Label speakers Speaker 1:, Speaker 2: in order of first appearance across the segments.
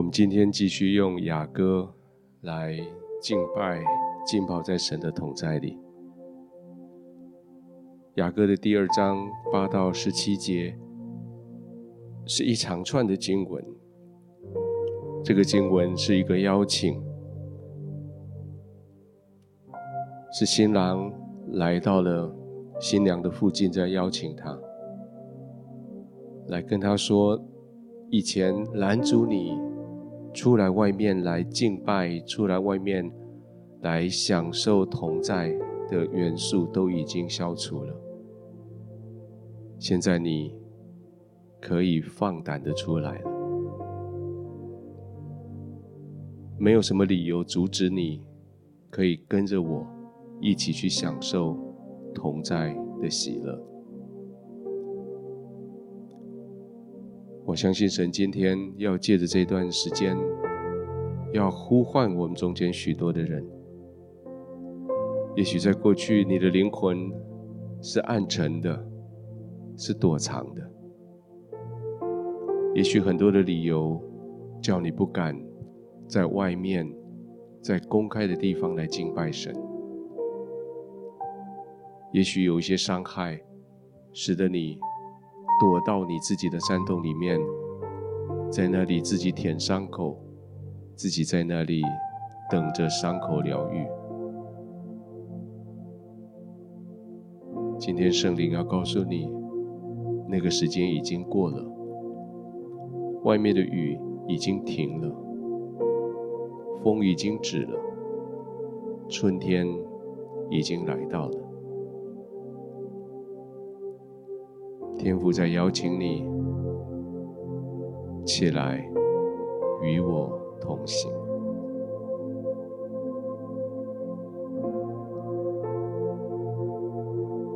Speaker 1: 我们今天继续用雅歌来敬拜、浸泡在神的同在里。雅歌的第二章八到十七节是一长串的经文，这个经文是一个邀请，是新郎来到了新娘的附近，在邀请她，来跟她说，以前拦阻你。出来外面来敬拜，出来外面来享受同在的元素都已经消除了。现在你可以放胆的出来了，没有什么理由阻止你，可以跟着我一起去享受同在的喜乐。我相信神今天要借着这段时间，要呼唤我们中间许多的人。也许在过去，你的灵魂是暗沉的，是躲藏的。也许很多的理由，叫你不敢在外面，在公开的地方来敬拜神。也许有一些伤害，使得你。躲到你自己的山洞里面，在那里自己舔伤口，自己在那里等着伤口疗愈。今天圣灵要告诉你，那个时间已经过了，外面的雨已经停了，风已经止了，春天已经来到了。天父在邀请你起来，与我同行。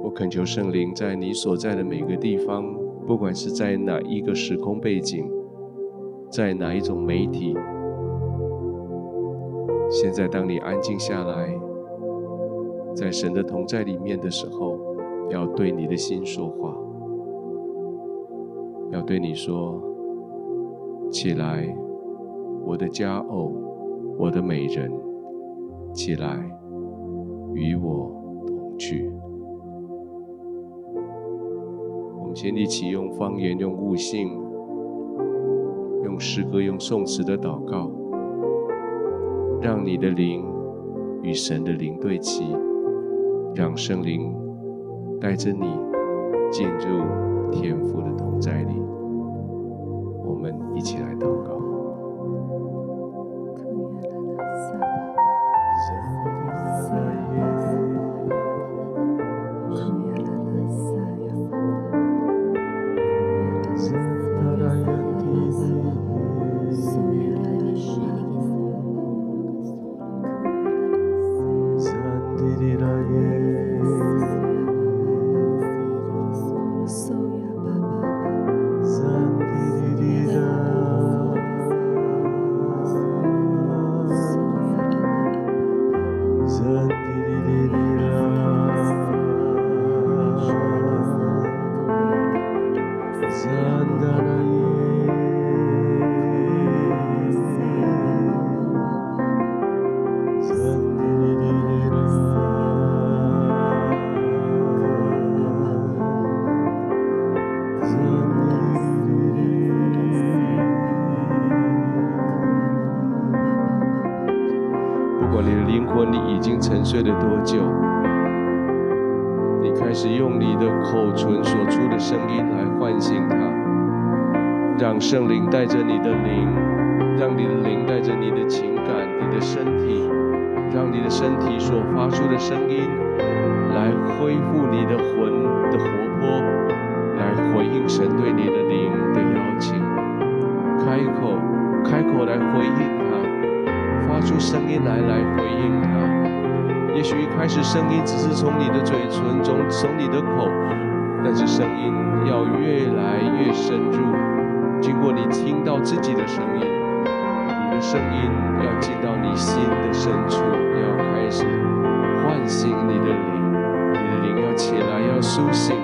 Speaker 1: 我恳求圣灵在你所在的每个地方，不管是在哪一个时空背景，在哪一种媒体，现在当你安静下来，在神的同在里面的时候，要对你的心说话。要对你说：“起来，我的佳偶，我的美人，起来，与我同去。”我们先一起用方言、用悟性、用诗歌、用颂词的祷告，让你的灵与神的灵对齐，让圣灵带着你进入天赋的同在里。我们一起来到音要越来越深入，经过你听到自己的声音，你的声音要进到你心的深处，要开始唤醒你的灵，你的灵要起来，要苏醒，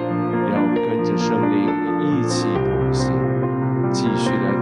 Speaker 1: 要跟着圣灵一起同行，继续来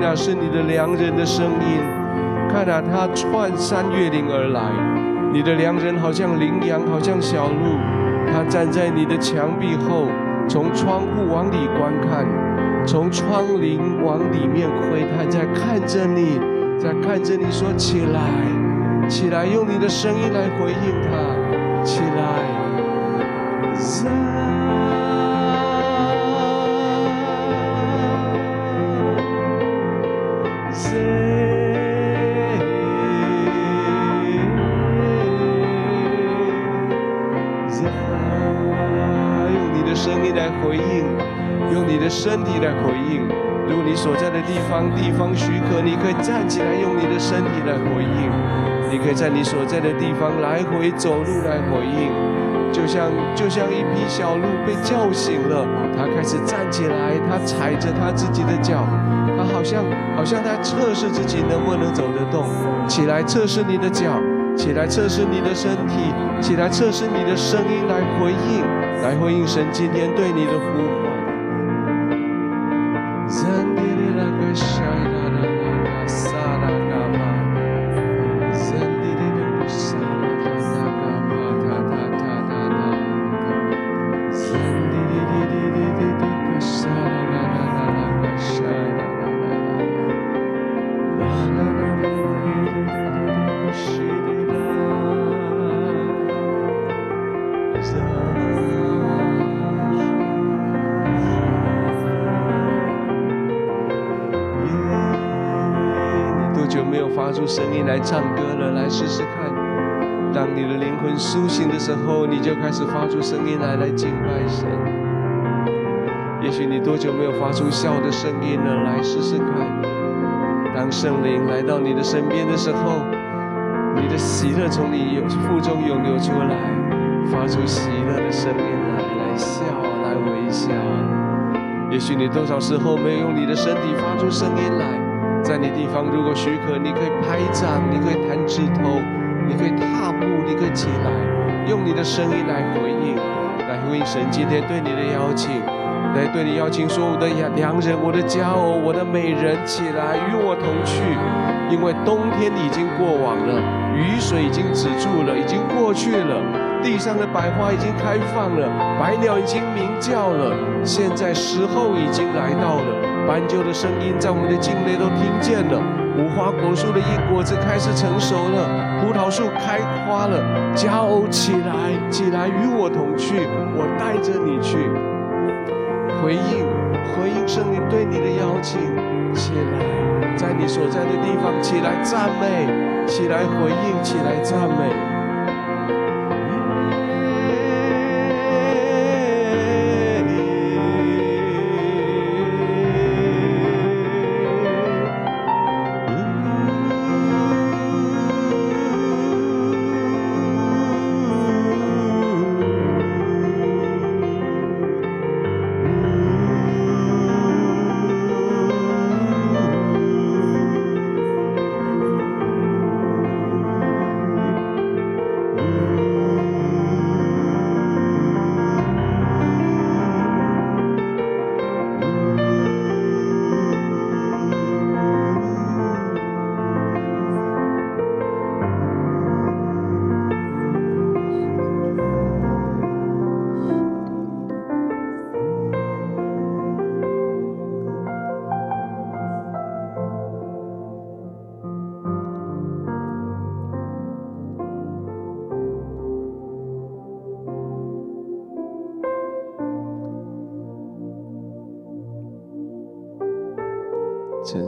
Speaker 1: 那是你的良人的声音，看啊，他穿山越岭而来。你的良人好像羚羊，好像小鹿。他站在你的墙壁后，从窗户往里观看，从窗棂往里面窥探，在看着你，在看着你说：“起来，起来，用你的声音来回应他，起来。”来回应，如果你所在的地方地方许可，你可以站起来，用你的身体来回应。你可以在你所在的地方来回走路来回应，就像就像一匹小鹿被叫醒了，它开始站起来，它踩着它自己的脚，它好像好像在测试自己能不能走得动。起来测试你的脚，起来测试你的身体，起来测试你的声音来回应，来回应神今天对你的呼时候，你就开始发出声音来，来敬拜神。也许你多久没有发出笑的声音了？来试试看。当圣灵来到你的身边的时候，你的喜乐从你腹中涌流出来，发出喜乐的声音来，来笑，来微笑。也许你多少时候没有用你的身体发出声音来？在你地方，如果许可，你可以拍掌，你可以弹指头，你可以踏步，你可以起来，用你的声音来回应，来回应神今天对你的邀请，来对你邀请说：“我的良人，我的佳偶，我的美人，起来与我同去，因为冬天已经过往了，雨水已经止住了，已经过去了，地上的百花已经开放了，百鸟已经鸣叫了，现在时候已经来到了。”斑鸠的声音在我们的境内都听见了，无花果树的硬果子开始成熟了，葡萄树开花了。佳偶起来，起来与我同去，我带着你去。回应，回应圣灵对你的邀请，起来，在你所在的地方起来赞美，起来回应，起来赞美。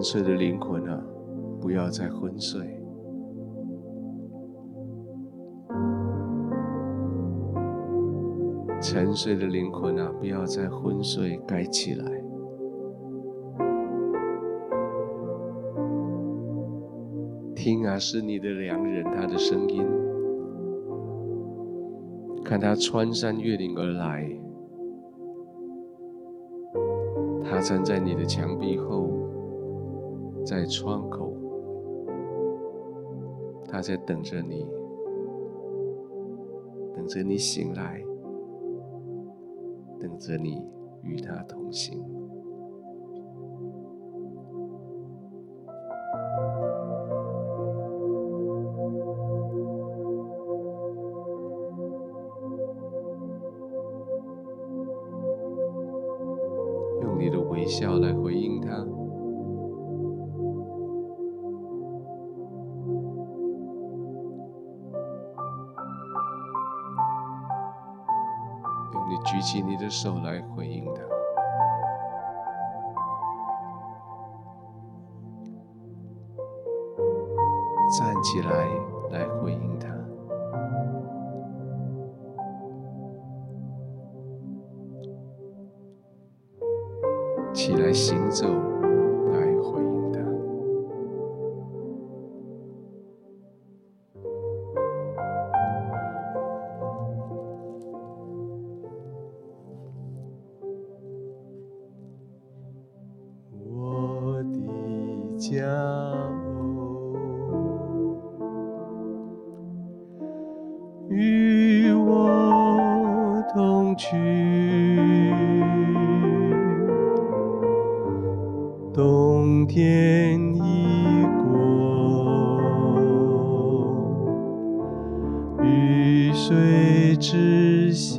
Speaker 1: 沉睡的灵魂啊，不要再昏睡。沉睡的灵魂啊，不要再昏睡，该起来。听啊，是你的良人，他的声音。看他穿山越岭而来，他站在你的墙壁后，在窗口，他在等着你，等着你醒来。等着你与他同行，去。冬天已过雨水之下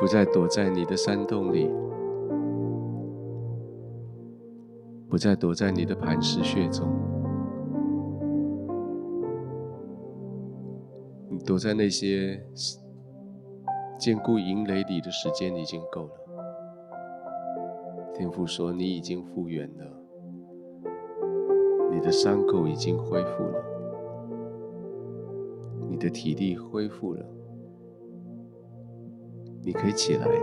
Speaker 1: 不再躲在你的山洞里，不再躲在你的磐石穴中，你躲在那些坚固营垒里的时间已经够了。天父说：“你已经复原了，你的伤口已经恢复了。”你的体力恢复了，你可以起来了。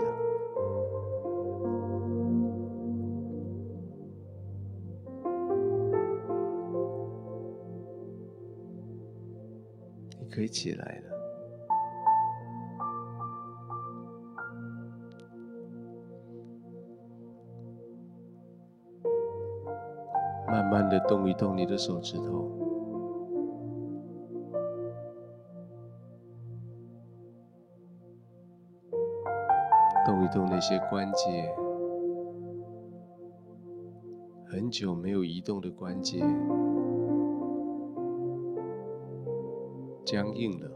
Speaker 1: 你可以起来了。慢慢的动一动你的手指头。动那些关节，很久没有移动的关节，僵硬了，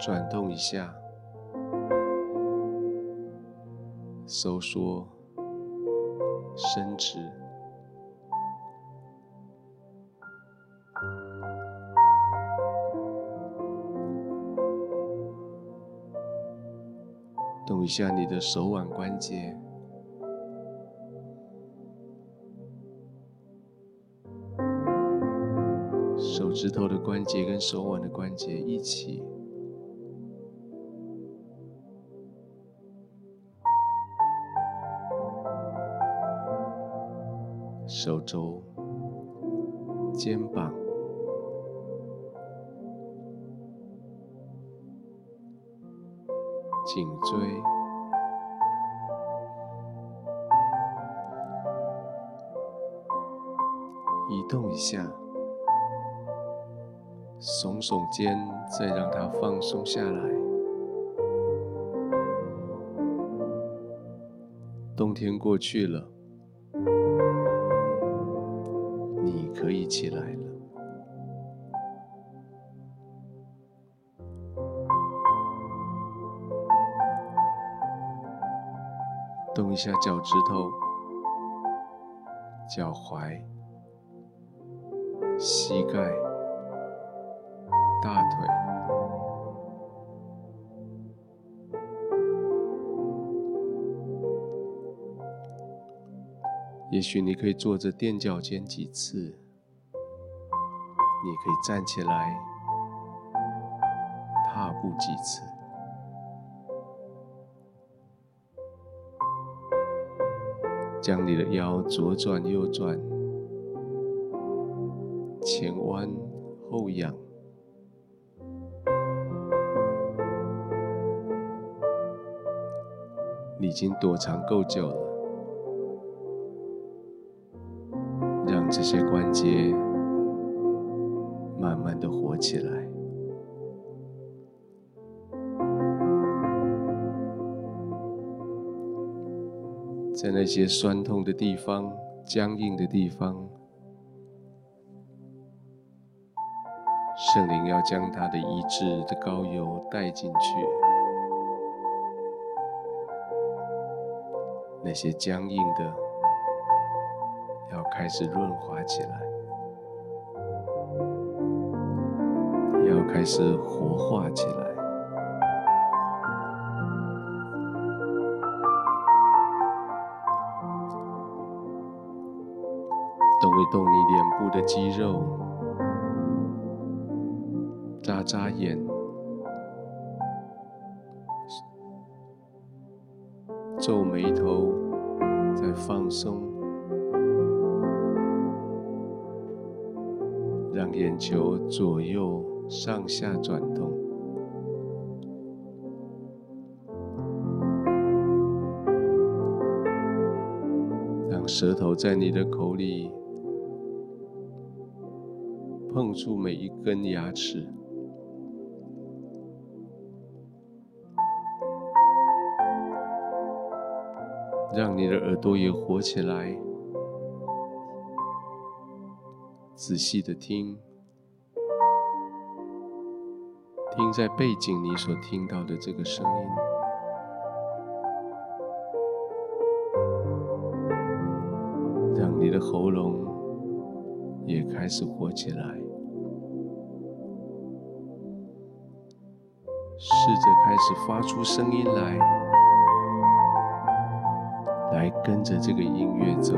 Speaker 1: 转动一下。收缩、伸直，动一下你的手腕关节，手指头的关节跟手腕的关节一起。手肘、肩膀、颈椎，移动一下，耸耸肩，再让它放松下来。冬天过去了。你可以起来了，一下脚趾头、脚踝、膝盖、大腿。也许你可以坐着垫脚尖几次。你可以站起来，踏步几次，将你的腰左转右转，前弯后仰。你已经躲藏够久了，些酸痛的地方、僵硬的地方，圣灵要将他的医治的膏油带进去，那些僵硬的要开始润滑起来。要开始活化起来，部的肌肉，眨眨眼，皱眉头，再放松，让眼球左右。上下转动，让舌头在你的口里碰触每一根牙齿，让你的耳朵也活起来，仔细的听。听在背景你所听到的这个声音，让你的喉咙也开始活起来，试着开始发出声音来，来跟着这个音乐走。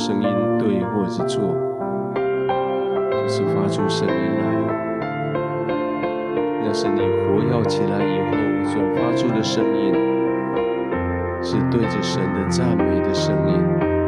Speaker 1: 声音对或者错，就是发出声音来。那是你活跃起来以后所发出的声音，是对着神的赞美的声音。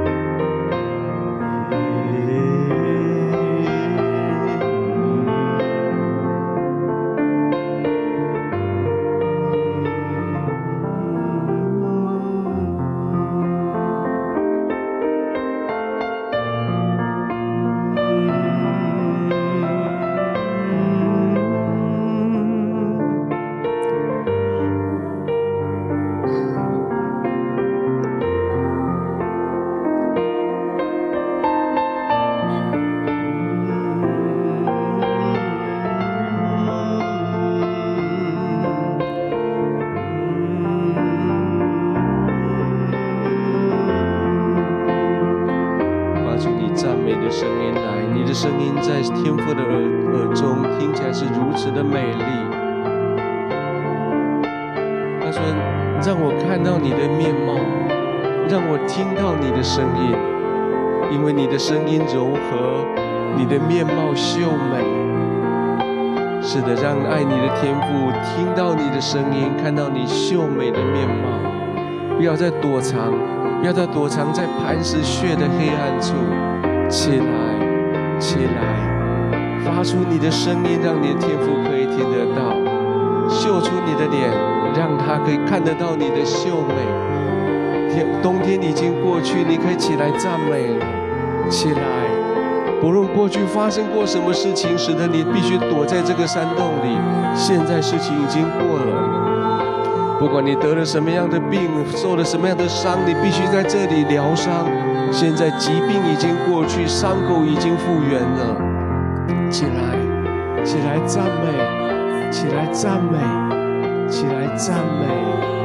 Speaker 1: 的声音在天父的耳耳中听起来是如此的美丽。他说：“让我看到你的面貌，让我听到你的声音，因为你的声音柔和，你的面貌秀美。”是的，让爱你的天父听到你的声音，看到你秀美的面貌，不要再躲藏，不要再躲藏在磐石穴的黑暗处，起来。起来，发出你的声音，让你的天父可以听得到。秀出你的脸，让他可以看得到你的秀美。天，冬天已经过去，你可以起来赞美了。起来，不论过去发生过什么事情，使得你必须躲在这个山洞里。现在事情已经过了，不管你得了什么样的病，受了什么样的伤，你必须在这里疗伤。现在疾病已经过去，伤口已经复原了。起来，起来赞美，起来赞美，起来赞美。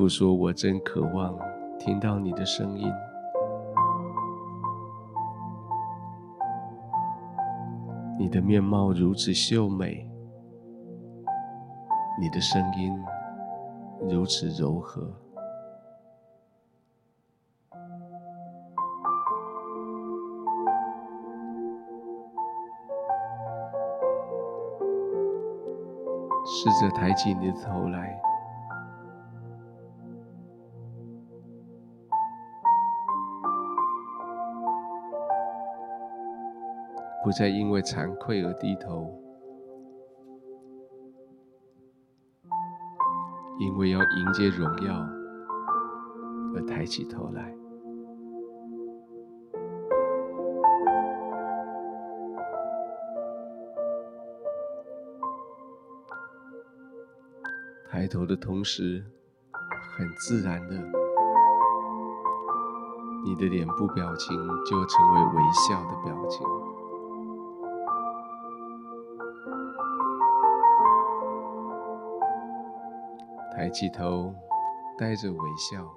Speaker 1: 父说：“我真渴望听到你的声音。你的面貌如此秀美，你的声音如此柔和。试着抬起你的头来，不再因为惭愧而低头，因为要迎接荣耀而抬起头来。抬头的同时，很自然的，你的脸部表情就成为微笑的表情。抬起头，带着微笑，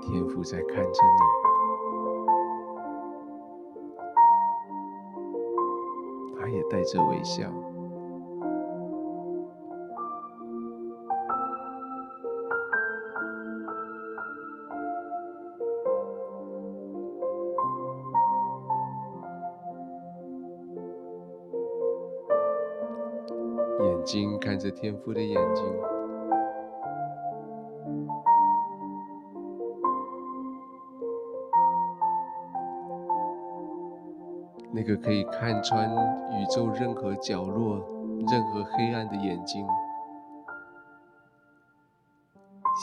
Speaker 1: 天父在看着你。他也带着微笑，看着天父的眼睛。那个可以看穿宇宙任何角落、任何黑暗的眼睛，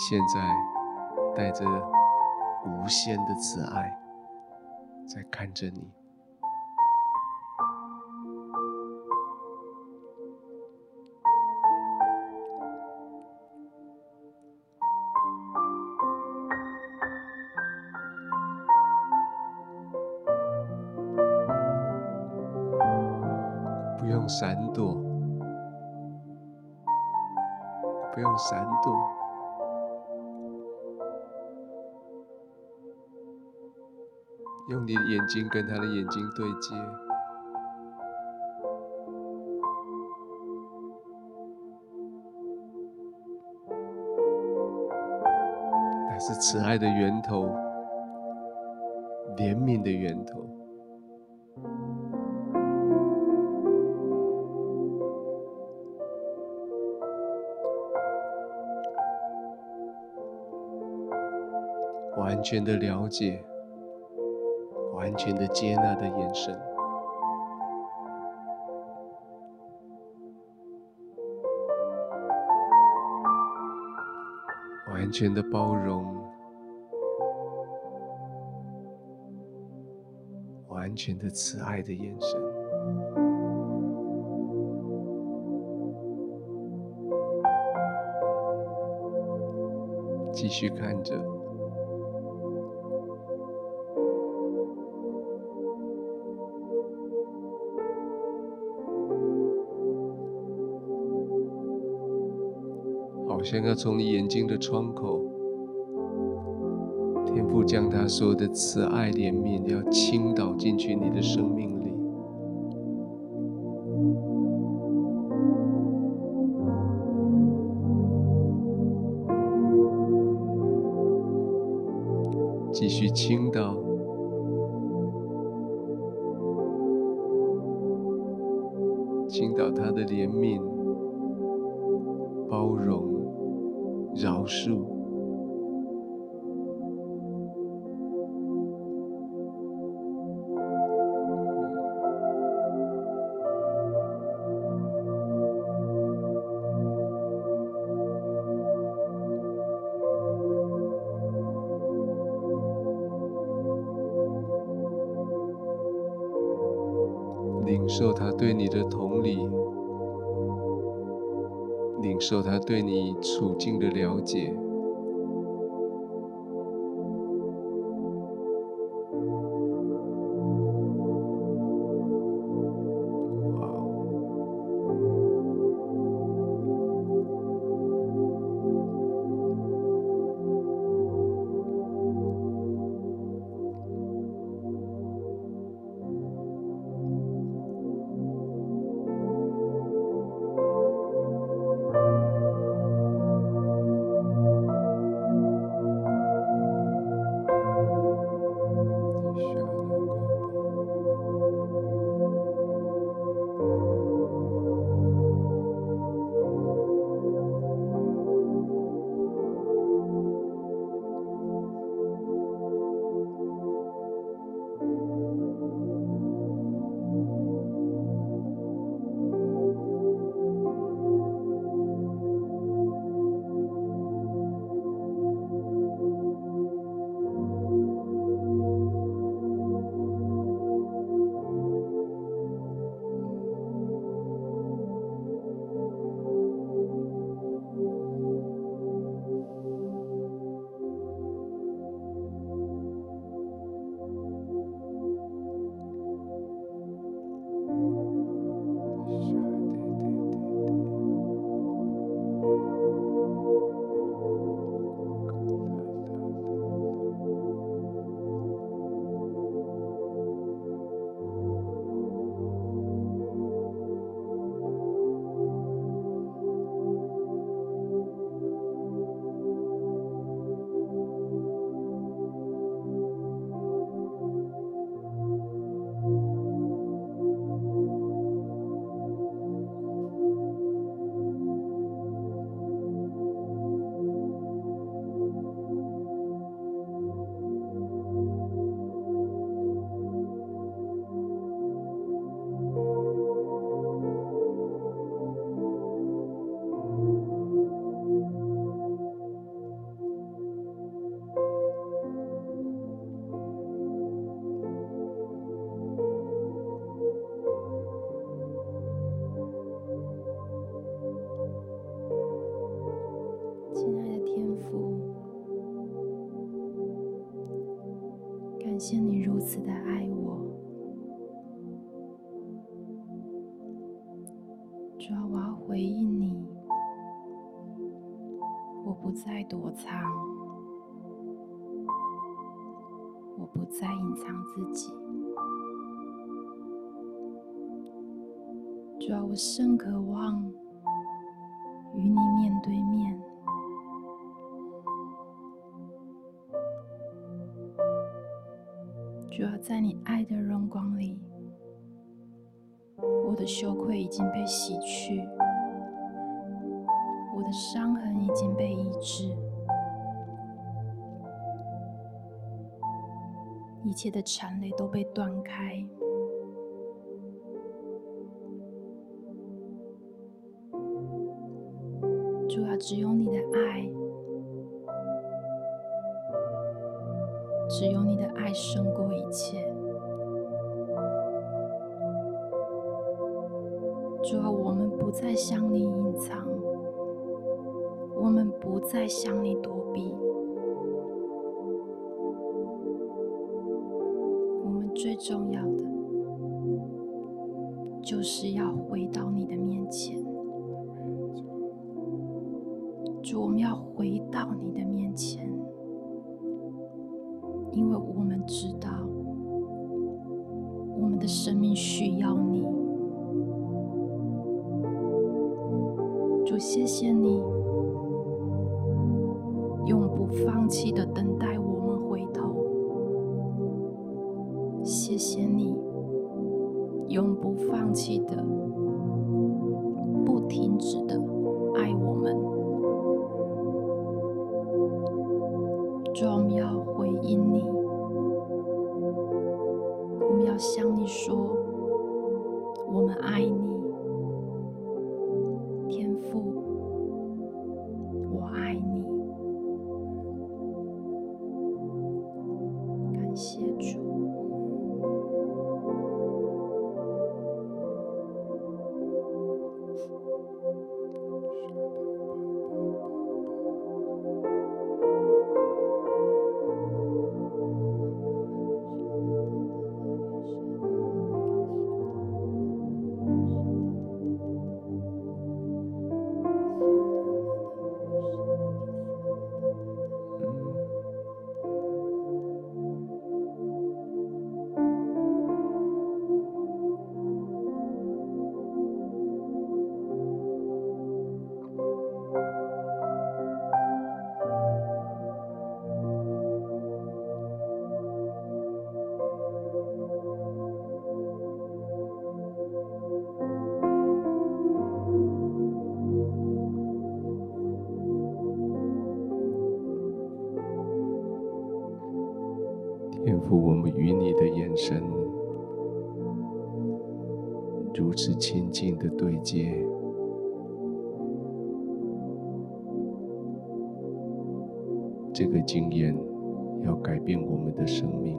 Speaker 1: 现在带着无限的慈爱，在看着你。不用闪躲，用你的眼睛跟他的眼睛对接，那是慈爱的源头，怜悯的源头。完全的了解，完全的接纳的眼神，完全的包容，完全的慈爱的眼神，继续看着。好像要从你眼睛的窗口，天父将他所有的慈爱怜悯要倾倒进去你的生命里，继续倾倒，你处境的了解。
Speaker 2: 我不再躲藏，我不再隐藏自己。主啊，我甚渴望与你面对面。主啊，在你爱的荣光里。我的羞愧已经被洗去，的伤痕已经被医治，一切的缠累都被断开。主啊，只有你的爱，只有你的爱胜过一切。主啊，我们不再向你隐藏，不再向你躲避，我们最重要的就是要回到你的面前。主，我们要回到你的面前，因为我们知道我们的生命需要你。主，谢谢你，放弃的等待我们回头。谢谢你，永不放弃的、
Speaker 1: 亲近的对接，这个经验要改变我们的生命。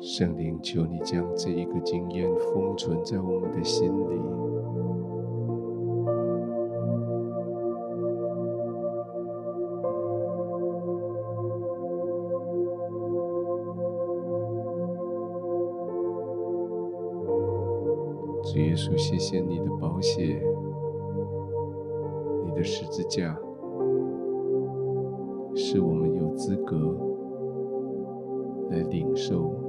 Speaker 1: 圣灵，求你将这一个经验封存在我们的心里。主耶稣，谢谢你的保险，你的十字架，是我们有资格来领受。